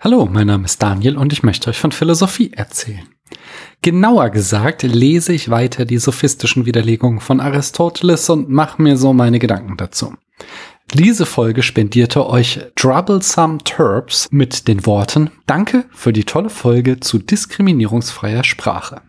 Hallo, mein Name ist Daniel und ich möchte euch von Philosophie erzählen. Genauer gesagt lese ich weiter die sophistischen Widerlegungen von Aristoteles und mache mir so meine Gedanken dazu. Diese Folge spendierte euch Troublesome Terps mit den Worten Danke für die tolle Folge zu diskriminierungsfreier Sprache.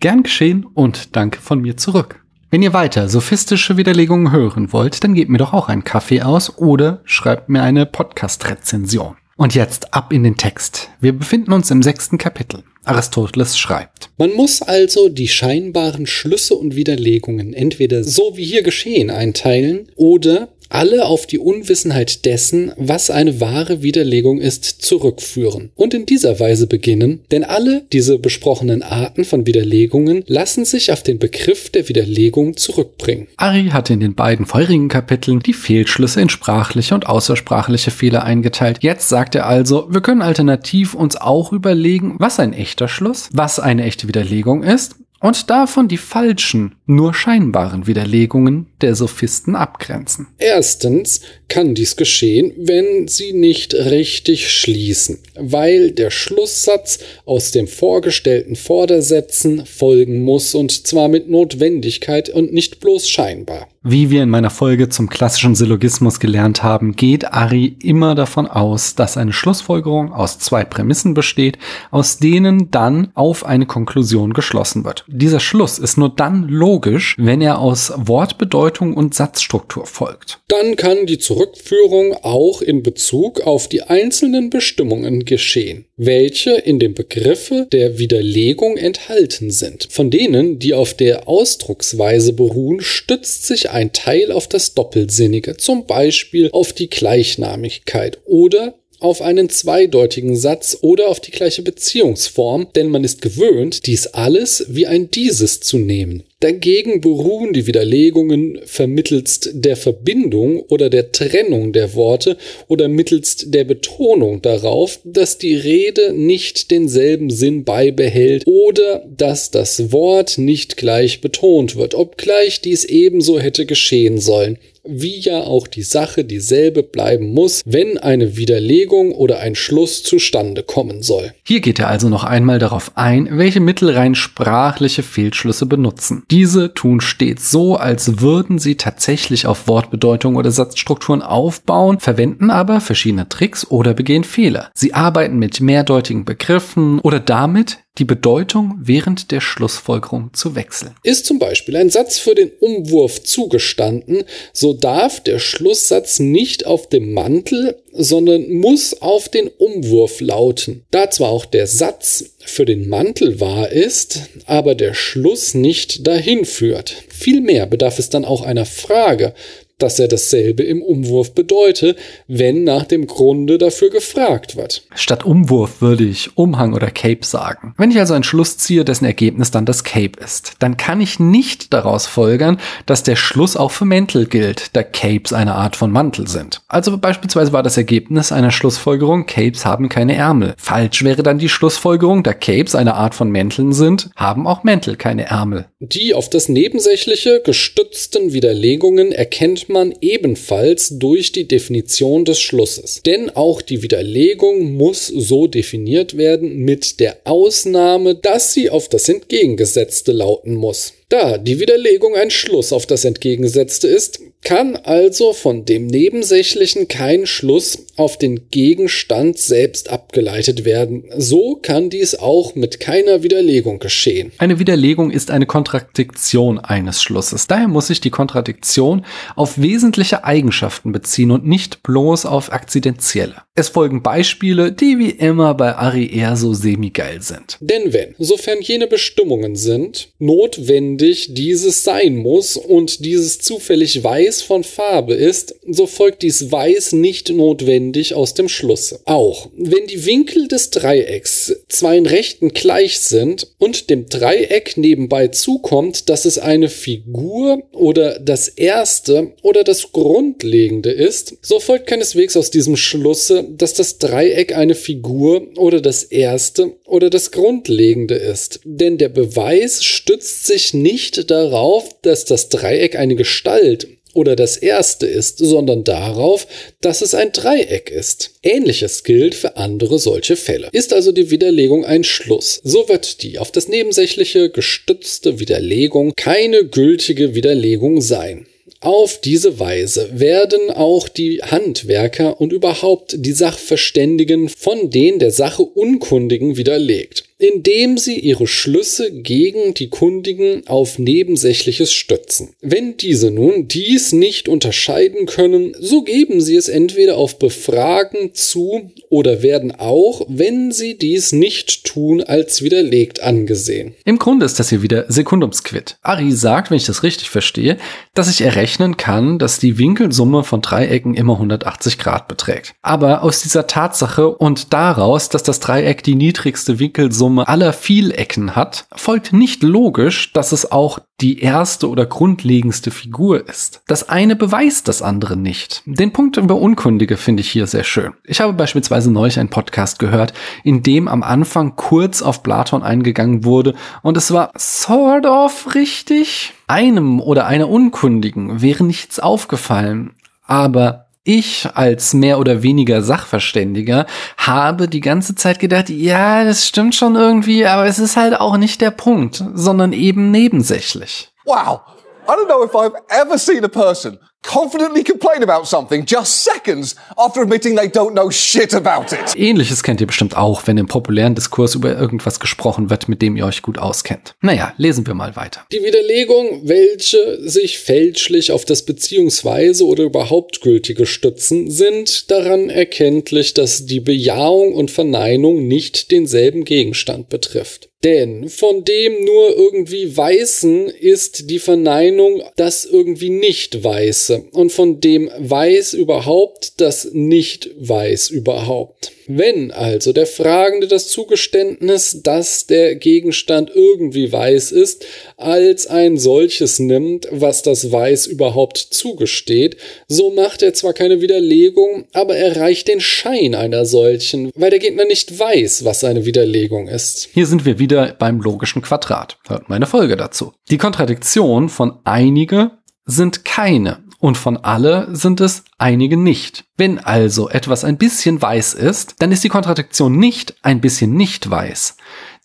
Gern geschehen und danke von mir zurück. Wenn ihr weiter sophistische Widerlegungen hören wollt, dann gebt mir doch auch einen Kaffee aus oder schreibt mir eine Podcast-Rezension. Und jetzt ab in den Text. Wir befinden uns im sechsten Kapitel. Aristoteles schreibt. Man muss also die scheinbaren Schlüsse und Widerlegungen entweder so wie hier geschehen einteilen oder alle auf die Unwissenheit dessen, was eine wahre Widerlegung ist, zurückführen und in dieser Weise beginnen, denn alle diese besprochenen Arten von Widerlegungen lassen sich auf den Begriff der Widerlegung zurückbringen. Ari hatte in den beiden vorherigen Kapiteln die Fehlschlüsse in sprachliche und außersprachliche Fehler eingeteilt. Jetzt sagt er also, wir können alternativ uns auch überlegen, was ein echter Schluss, was eine echte Widerlegung ist und davon die falschen, nur scheinbaren Widerlegungen der Sophisten abgrenzen. Erstens kann dies geschehen, wenn sie nicht richtig schließen, weil der Schlusssatz aus dem vorgestellten Vordersätzen folgen muss und zwar mit Notwendigkeit und nicht bloß scheinbar. Wie wir in meiner Folge zum klassischen Syllogismus gelernt haben, geht Ari immer davon aus, dass eine Schlussfolgerung aus zwei Prämissen besteht, aus denen dann auf eine Konklusion geschlossen wird. Dieser Schluss ist nur dann logisch, wenn er aus Wortbedeutung und Satzstruktur folgt. Dann kann die Zurückführung auch in Bezug auf die einzelnen Bestimmungen geschehen, welche in dem Begriffe der Widerlegung enthalten sind. Von denen, die auf der Ausdrucksweise beruhen, stützt sich ein Teil auf das Doppelsinnige, zum Beispiel auf die Gleichnamigkeit oder auf einen zweideutigen Satz oder auf die gleiche Beziehungsform, denn man ist gewöhnt, dies alles wie ein dieses zu nehmen. Dagegen beruhen die Widerlegungen vermittelst der Verbindung oder der Trennung der Worte oder mittelst der Betonung darauf, dass die Rede nicht denselben Sinn beibehält oder dass das Wort nicht gleich betont wird, obgleich dies ebenso hätte geschehen sollen wie ja auch die Sache dieselbe bleiben muss, wenn eine Widerlegung oder ein Schluss zustande kommen soll. Hier geht er also noch einmal darauf ein, welche Mittel rein sprachliche Fehlschlüsse benutzen. Diese tun stets so, als würden sie tatsächlich auf Wortbedeutung oder Satzstrukturen aufbauen, verwenden aber verschiedene Tricks oder begehen Fehler. Sie arbeiten mit mehrdeutigen Begriffen oder damit, die Bedeutung während der Schlussfolgerung zu wechseln. Ist zum Beispiel ein Satz für den Umwurf zugestanden, so darf der Schlusssatz nicht auf dem Mantel, sondern muss auf den Umwurf lauten. Da zwar auch der Satz für den Mantel wahr ist, aber der Schluss nicht dahin führt. Vielmehr bedarf es dann auch einer Frage, dass er dasselbe im Umwurf bedeute, wenn nach dem Grunde dafür gefragt wird. Statt Umwurf würde ich Umhang oder Cape sagen. Wenn ich also einen Schluss ziehe, dessen Ergebnis dann das Cape ist, dann kann ich nicht daraus folgern, dass der Schluss auch für Mäntel gilt, da Capes eine Art von Mantel sind. Also beispielsweise war das Ergebnis einer Schlussfolgerung, Capes haben keine Ärmel. Falsch wäre dann die Schlussfolgerung, da Capes eine Art von Mänteln sind, haben auch Mäntel keine Ärmel. Die auf das Nebensächliche gestützten Widerlegungen erkennt man ebenfalls durch die Definition des Schlusses. Denn auch die Widerlegung muss so definiert werden mit der Ausnahme, dass sie auf das Entgegengesetzte lauten muss. Da die Widerlegung ein Schluss auf das Entgegengesetzte ist, kann also von dem Nebensächlichen kein Schluss auf den Gegenstand selbst abgeleitet werden. So kann dies auch mit keiner Widerlegung geschehen. Eine Widerlegung ist eine Kontradiktion eines Schlusses. Daher muss sich die Kontradiktion auf wesentliche Eigenschaften beziehen und nicht bloß auf akzidentielle. Es folgen Beispiele, die wie immer bei Ari eher so semi-geil sind. Denn wenn, sofern jene Bestimmungen sind, notwendig dieses sein muss und dieses zufällig weiß von Farbe ist, so folgt dies weiß nicht notwendig aus dem Schlusse. Auch wenn die Winkel des Dreiecks zwei in Rechten gleich sind und dem Dreieck nebenbei zukommt, dass es eine Figur oder das erste oder das Grundlegende ist, so folgt keineswegs aus diesem Schlusse, dass das Dreieck eine Figur oder das erste oder das Grundlegende ist. Denn der Beweis stützt sich nicht darauf, dass das Dreieck eine Gestalt oder das erste ist, sondern darauf, dass es ein Dreieck ist. Ähnliches gilt für andere solche Fälle. Ist also die Widerlegung ein Schluss, so wird die auf das Nebensächliche gestützte Widerlegung keine gültige Widerlegung sein. Auf diese Weise werden auch die Handwerker und überhaupt die Sachverständigen von den der Sache Unkundigen widerlegt indem sie ihre Schlüsse gegen die Kundigen auf Nebensächliches stützen. Wenn diese nun dies nicht unterscheiden können, so geben sie es entweder auf Befragen zu oder werden auch, wenn sie dies nicht tun, als widerlegt angesehen. Im Grunde ist das hier wieder Sekundumsquid. Ari sagt, wenn ich das richtig verstehe, dass ich errechnen kann, dass die Winkelsumme von Dreiecken immer 180 Grad beträgt. Aber aus dieser Tatsache und daraus, dass das Dreieck die niedrigste Winkelsumme Summe aller Vielecken hat, folgt nicht logisch, dass es auch die erste oder grundlegendste Figur ist. Das eine beweist das andere nicht. Den Punkt über Unkundige finde ich hier sehr schön. Ich habe beispielsweise neulich einen Podcast gehört, in dem am Anfang kurz auf Platon eingegangen wurde und es war sort of richtig. Einem oder einer Unkundigen wäre nichts aufgefallen, aber ich als mehr oder weniger Sachverständiger habe die ganze Zeit gedacht, ja, das stimmt schon irgendwie, aber es ist halt auch nicht der Punkt, sondern eben nebensächlich. Wow. I don't know if I've ever seen a person confidently complain about something just seconds after admitting they don't know shit about it. Ähnliches kennt ihr bestimmt auch, wenn im populären Diskurs über irgendwas gesprochen wird, mit dem ihr euch gut auskennt. Naja, lesen wir mal weiter. Die Widerlegung, welche sich fälschlich auf das beziehungsweise oder überhaupt gültige stützen, sind daran erkenntlich, dass die Bejahung und Verneinung nicht denselben Gegenstand betrifft. Denn von dem nur irgendwie Weißen ist die Verneinung das irgendwie nicht Weiße und von dem Weiß überhaupt das nicht Weiß überhaupt. Wenn also der Fragende das Zugeständnis, dass der Gegenstand irgendwie weiß ist, als ein solches nimmt, was das Weiß überhaupt zugesteht, so macht er zwar keine Widerlegung, aber er reicht den Schein einer solchen, weil der Gegner nicht weiß, was seine Widerlegung ist. Hier sind wir wieder beim logischen Quadrat. Hört meine Folge dazu. Die Kontradiktion von einige sind keine und von alle sind es einige nicht. Wenn also etwas ein bisschen weiß ist, dann ist die Kontradiktion nicht ein bisschen nicht weiß.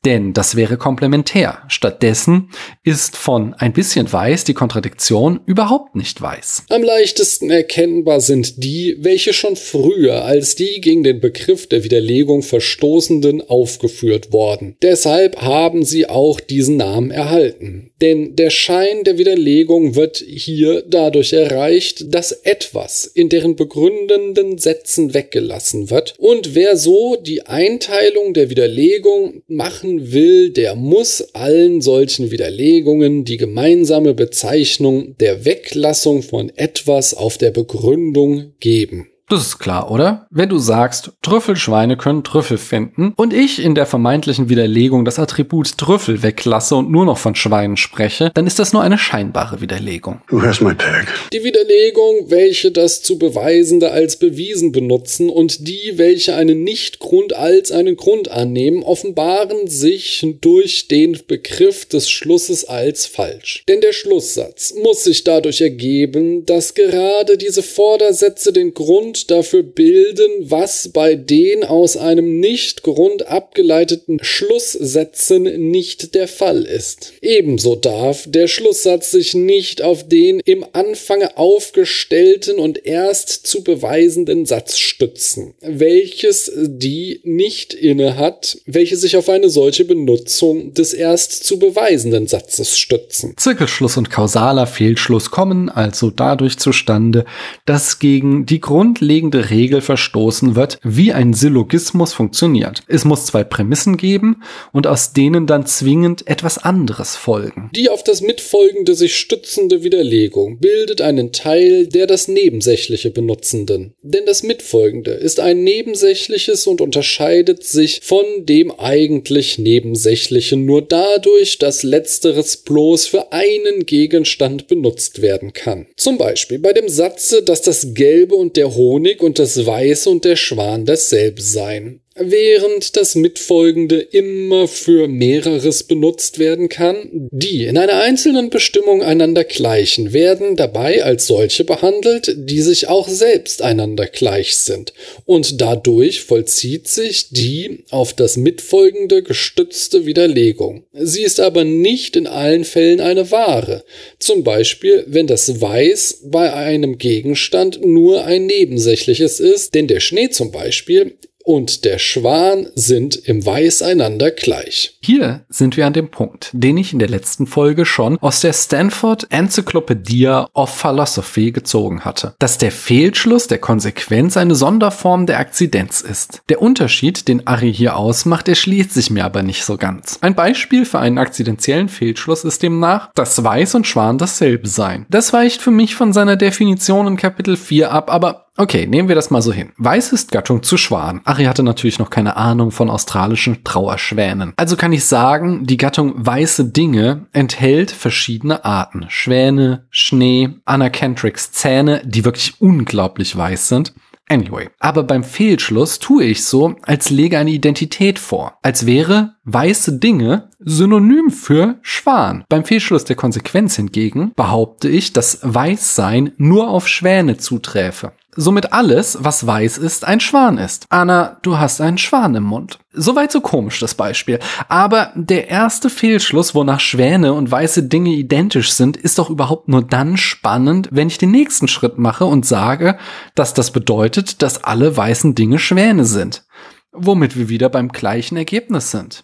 Denn das wäre komplementär. Stattdessen ist von ein bisschen weiß die Kontradiktion überhaupt nicht weiß. Am leichtesten erkennbar sind die, welche schon früher als die gegen den Begriff der Widerlegung verstoßenden aufgeführt worden. Deshalb haben sie auch diesen Namen erhalten. Denn der Schein der Widerlegung wird hier dadurch erreicht, dass etwas in deren begründenden Sätzen weggelassen wird und wer so die Einteilung der Widerlegung machen machen will, der muss allen solchen Widerlegungen die gemeinsame Bezeichnung der Weglassung von etwas auf der Begründung geben. Das ist klar, oder? Wenn du sagst, Trüffelschweine können Trüffel finden und ich in der vermeintlichen Widerlegung das Attribut Trüffel weglasse und nur noch von Schweinen spreche, dann ist das nur eine scheinbare Widerlegung. Who has my peg? Die Widerlegung, welche das zu Beweisende als bewiesen benutzen und die, welche einen Nichtgrund als einen Grund annehmen, offenbaren sich durch den Begriff des Schlusses als falsch. Denn der Schlusssatz muss sich dadurch ergeben, dass gerade diese Vordersätze den Grund dafür bilden, was bei den aus einem Nicht-Grund abgeleiteten Schlusssätzen nicht der Fall ist. Ebenso darf der Schlusssatz sich nicht auf den im Anfange aufgestellten und erst zu beweisenden Satz stützen, welches die nicht inne hat, welche sich auf eine solche Benutzung des erst zu beweisenden Satzes stützen. Zirkelschluss und kausaler Fehlschluss kommen also dadurch zustande, dass gegen die grundlegende grundlegende Regel verstoßen wird, wie ein Syllogismus funktioniert. Es muss zwei Prämissen geben und aus denen dann zwingend etwas anderes folgen. Die auf das Mitfolgende sich stützende Widerlegung bildet einen Teil der das Nebensächliche benutzenden. Denn das Mitfolgende ist ein Nebensächliches und unterscheidet sich von dem eigentlich Nebensächlichen nur dadurch, dass letzteres bloß für einen Gegenstand benutzt werden kann. Zum Beispiel bei dem Satze, dass das Gelbe und der Honig Honig und das Weiße und der Schwan dasselbe sein. Während das mitfolgende immer für mehreres benutzt werden kann. Die in einer einzelnen Bestimmung einander gleichen werden dabei als solche behandelt, die sich auch selbst einander gleich sind. Und dadurch vollzieht sich die auf das mitfolgende gestützte Widerlegung. Sie ist aber nicht in allen Fällen eine wahre. Zum Beispiel, wenn das Weiß bei einem Gegenstand nur ein nebensächliches ist, denn der Schnee zum Beispiel und der Schwan sind im Weiß einander gleich. Hier sind wir an dem Punkt, den ich in der letzten Folge schon aus der Stanford Encyclopedia of Philosophy gezogen hatte, dass der Fehlschluss der Konsequenz eine Sonderform der Akzidenz ist. Der Unterschied, den Ari hier ausmacht, erschließt sich mir aber nicht so ganz. Ein Beispiel für einen akzidentiellen Fehlschluss ist demnach, dass Weiß und Schwan dasselbe seien. Das weicht für mich von seiner Definition in Kapitel 4 ab, aber Okay, nehmen wir das mal so hin. Weiß ist Gattung zu Schwan. Ari hatte natürlich noch keine Ahnung von australischen Trauerschwänen. Also kann ich sagen, die Gattung weiße Dinge enthält verschiedene Arten. Schwäne, Schnee, Anacantrix Zähne, die wirklich unglaublich weiß sind. Anyway, aber beim Fehlschluss tue ich so, als lege eine Identität vor, als wäre weiße Dinge synonym für Schwan. Beim Fehlschluss der Konsequenz hingegen behaupte ich, dass Weißsein nur auf Schwäne zuträfe somit alles, was weiß ist, ein Schwan ist. Anna, du hast einen Schwan im Mund. Soweit so komisch das Beispiel. Aber der erste Fehlschluss, wonach Schwäne und weiße Dinge identisch sind, ist doch überhaupt nur dann spannend, wenn ich den nächsten Schritt mache und sage, dass das bedeutet, dass alle weißen Dinge Schwäne sind. Womit wir wieder beim gleichen Ergebnis sind.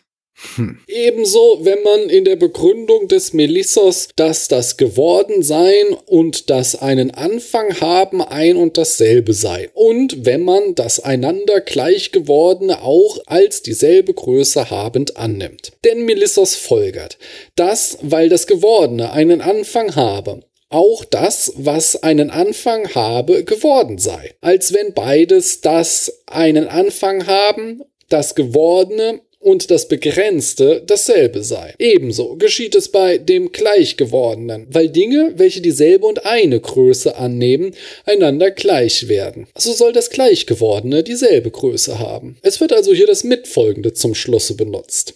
Hm. Ebenso, wenn man in der Begründung des Melissos, dass das Gewordensein und das einen Anfang haben ein und dasselbe sei. Und wenn man das einander gleich gewordene auch als dieselbe Größe habend annimmt. Denn Melissos folgert, dass, weil das Gewordene einen Anfang habe, auch das, was einen Anfang habe, geworden sei. Als wenn beides das einen Anfang haben das Gewordene und das Begrenzte dasselbe sei. Ebenso geschieht es bei dem Gleichgewordenen, weil Dinge, welche dieselbe und eine Größe annehmen, einander gleich werden. So soll das Gleichgewordene dieselbe Größe haben. Es wird also hier das Mitfolgende zum Schlusse benutzt.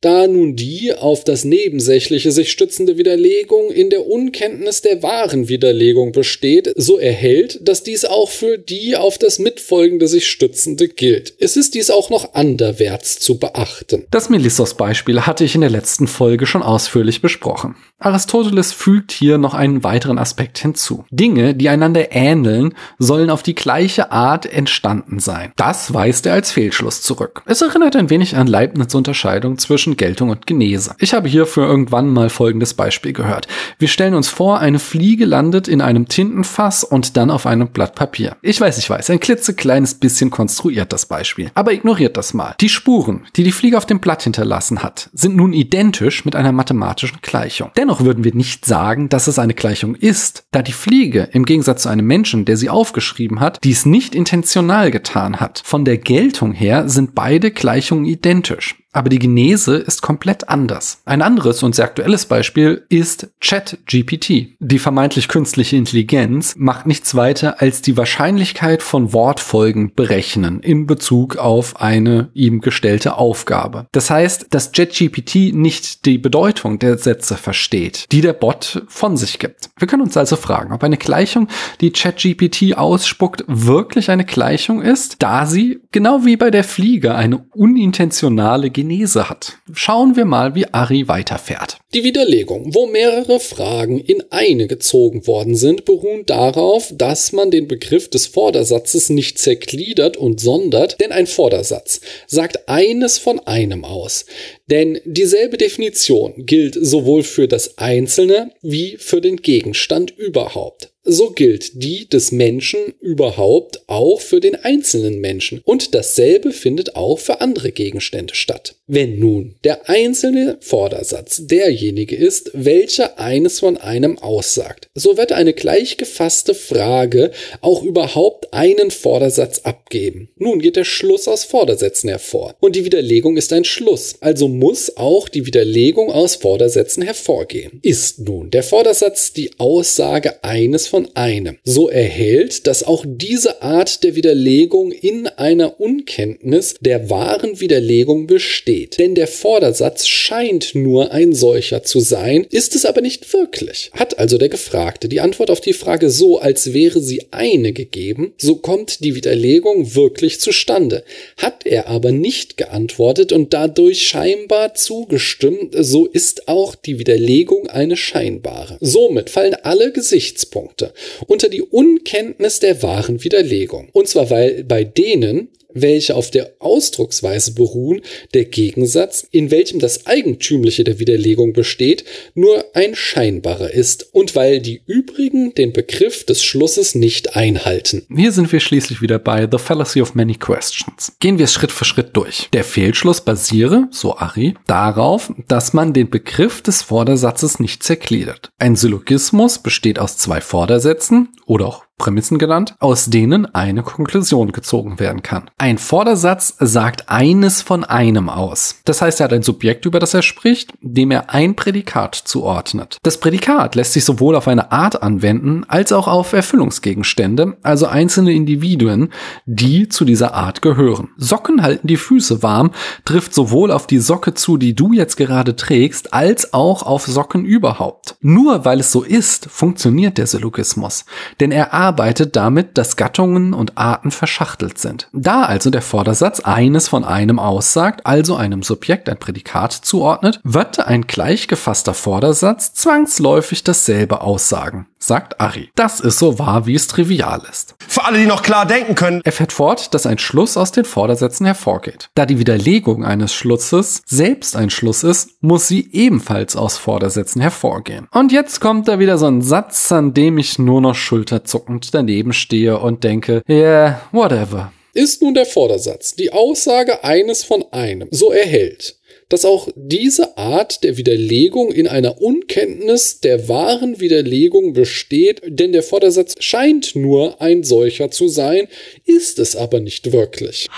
Da nun die auf das Nebensächliche sich stützende Widerlegung in der Unkenntnis der wahren Widerlegung besteht, so erhält, dass dies auch für die auf das Mitfolgende sich stützende gilt. Es ist dies auch noch anderwärts zu beachten. Das Melissos-Beispiel hatte ich in der letzten Folge schon ausführlich besprochen. Aristoteles fügt hier noch einen weiteren Aspekt hinzu. Dinge, die einander ähneln, sollen auf die gleiche Art entstanden sein. Das weist er als Fehlschluss zurück. Es erinnert ein wenig an Leibniz Unterscheidung zwischen Geltung und Genese. Ich habe hierfür irgendwann mal folgendes Beispiel gehört. Wir stellen uns vor, eine Fliege landet in einem Tintenfass und dann auf einem Blatt Papier. Ich weiß, ich weiß, ein klitzekleines bisschen konstruiert das Beispiel. Aber ignoriert das mal. Die Spuren, die die Fliege auf dem Blatt hinterlassen hat, sind nun identisch mit einer mathematischen Gleichung. Dennoch würden wir nicht sagen, dass es eine Gleichung ist, da die Fliege im Gegensatz zu einem Menschen, der sie aufgeschrieben hat, dies nicht intentional getan hat. Von der Geltung her sind beide Gleichungen identisch. Aber die Genese ist komplett anders. Ein anderes und sehr aktuelles Beispiel ist ChatGPT. Die vermeintlich künstliche Intelligenz macht nichts weiter als die Wahrscheinlichkeit von Wortfolgen berechnen in Bezug auf eine ihm gestellte Aufgabe. Das heißt, dass ChatGPT nicht die Bedeutung der Sätze versteht, die der Bot von sich gibt. Wir können uns also fragen, ob eine Gleichung, die ChatGPT ausspuckt, wirklich eine Gleichung ist, da sie, genau wie bei der Fliege, eine unintentionale Genese hat. Schauen wir mal, wie Ari weiterfährt. Die Widerlegung, wo mehrere Fragen in eine gezogen worden sind, beruhen darauf, dass man den Begriff des Vordersatzes nicht zergliedert und sondert, denn ein Vordersatz sagt eines von einem aus. Denn dieselbe Definition gilt sowohl für das Einzelne wie für den Gegenstand überhaupt so gilt die des Menschen überhaupt auch für den einzelnen Menschen und dasselbe findet auch für andere Gegenstände statt. Wenn nun der einzelne Vordersatz derjenige ist, welcher eines von einem aussagt, so wird eine gleich gefasste Frage auch überhaupt einen Vordersatz abgeben. Nun geht der Schluss aus Vordersätzen hervor und die Widerlegung ist ein Schluss, also muss auch die Widerlegung aus Vordersätzen hervorgehen. Ist nun der Vordersatz die Aussage eines von einem, so erhält, dass auch diese Art der Widerlegung in einer Unkenntnis der wahren Widerlegung besteht. Denn der Vordersatz scheint nur ein solcher zu sein, ist es aber nicht wirklich. Hat also der Gefragte die Antwort auf die Frage so, als wäre sie eine gegeben, so kommt die Widerlegung wirklich zustande. Hat er aber nicht geantwortet und dadurch scheinbar zugestimmt, so ist auch die Widerlegung eine scheinbare. Somit fallen alle Gesichtspunkte unter die Unkenntnis der wahren Widerlegung. Und zwar weil bei denen, welche auf der Ausdrucksweise beruhen, der Gegensatz, in welchem das Eigentümliche der Widerlegung besteht, nur ein scheinbarer ist und weil die übrigen den Begriff des Schlusses nicht einhalten. Hier sind wir schließlich wieder bei The Fallacy of Many Questions. Gehen wir es Schritt für Schritt durch. Der Fehlschluss basiere, so Ari, darauf, dass man den Begriff des Vordersatzes nicht zergliedert. Ein Syllogismus besteht aus zwei Vordersätzen oder auch Prämissen genannt, aus denen eine Konklusion gezogen werden kann. Ein Vordersatz sagt eines von einem aus. Das heißt, er hat ein Subjekt, über das er spricht, dem er ein Prädikat zuordnet. Das Prädikat lässt sich sowohl auf eine Art anwenden, als auch auf Erfüllungsgegenstände, also einzelne Individuen, die zu dieser Art gehören. Socken halten die Füße warm, trifft sowohl auf die Socke zu, die du jetzt gerade trägst, als auch auf Socken überhaupt. Nur weil es so ist, funktioniert der Syllogismus. Denn er arbeitet damit, dass Gattungen und Arten verschachtelt sind. Da also der Vordersatz eines von einem aussagt, also einem Subjekt ein Prädikat zuordnet, wird ein gleich gefasster Vordersatz zwangsläufig dasselbe aussagen, sagt Ari. Das ist so wahr, wie es trivial ist. Für alle, die noch klar denken können. Er fährt fort, dass ein Schluss aus den Vordersätzen hervorgeht. Da die Widerlegung eines Schlusses selbst ein Schluss ist, muss sie ebenfalls aus Vordersätzen hervorgehen. Und jetzt kommt da wieder so ein Satz, an dem ich nur noch schulterzucken und daneben stehe und denke, yeah, whatever. Ist nun der Vordersatz die Aussage eines von einem, so erhält, dass auch diese Art der Widerlegung in einer Unkenntnis der wahren Widerlegung besteht, denn der Vordersatz scheint nur ein solcher zu sein, ist es aber nicht wirklich.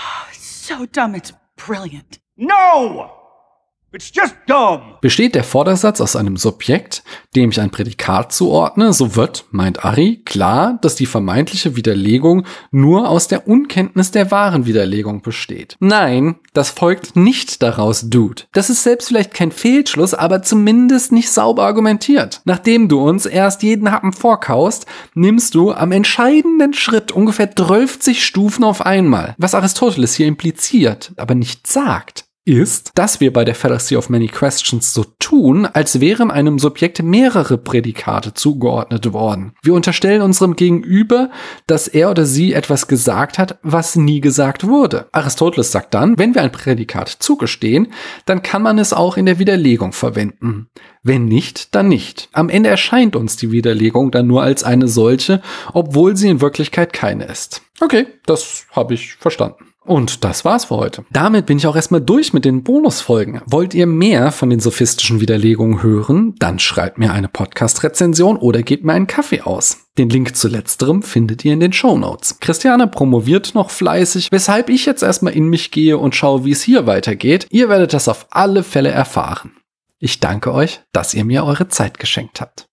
So dumb, it's brilliant. No! It's just dumb. Besteht der Vordersatz aus einem Subjekt, dem ich ein Prädikat zuordne, so wird, meint Ari, klar, dass die vermeintliche Widerlegung nur aus der Unkenntnis der wahren Widerlegung besteht. Nein, das folgt nicht daraus, Dude. Das ist selbst vielleicht kein Fehlschluss, aber zumindest nicht sauber argumentiert. Nachdem du uns erst jeden Happen vorkaust, nimmst du am entscheidenden Schritt ungefähr 12 Stufen auf einmal, was Aristoteles hier impliziert, aber nicht sagt ist, dass wir bei der Fallacy of Many Questions so tun, als wären einem Subjekt mehrere Prädikate zugeordnet worden. Wir unterstellen unserem Gegenüber, dass er oder sie etwas gesagt hat, was nie gesagt wurde. Aristoteles sagt dann, wenn wir ein Prädikat zugestehen, dann kann man es auch in der Widerlegung verwenden. Wenn nicht, dann nicht. Am Ende erscheint uns die Widerlegung dann nur als eine solche, obwohl sie in Wirklichkeit keine ist. Okay, das habe ich verstanden. Und das war's für heute. Damit bin ich auch erstmal durch mit den Bonusfolgen. Wollt ihr mehr von den sophistischen Widerlegungen hören? Dann schreibt mir eine Podcast-Rezension oder gebt mir einen Kaffee aus. Den Link zu letzterem findet ihr in den Show Notes. Christiane promoviert noch fleißig, weshalb ich jetzt erstmal in mich gehe und schaue, wie es hier weitergeht. Ihr werdet das auf alle Fälle erfahren. Ich danke euch, dass ihr mir eure Zeit geschenkt habt.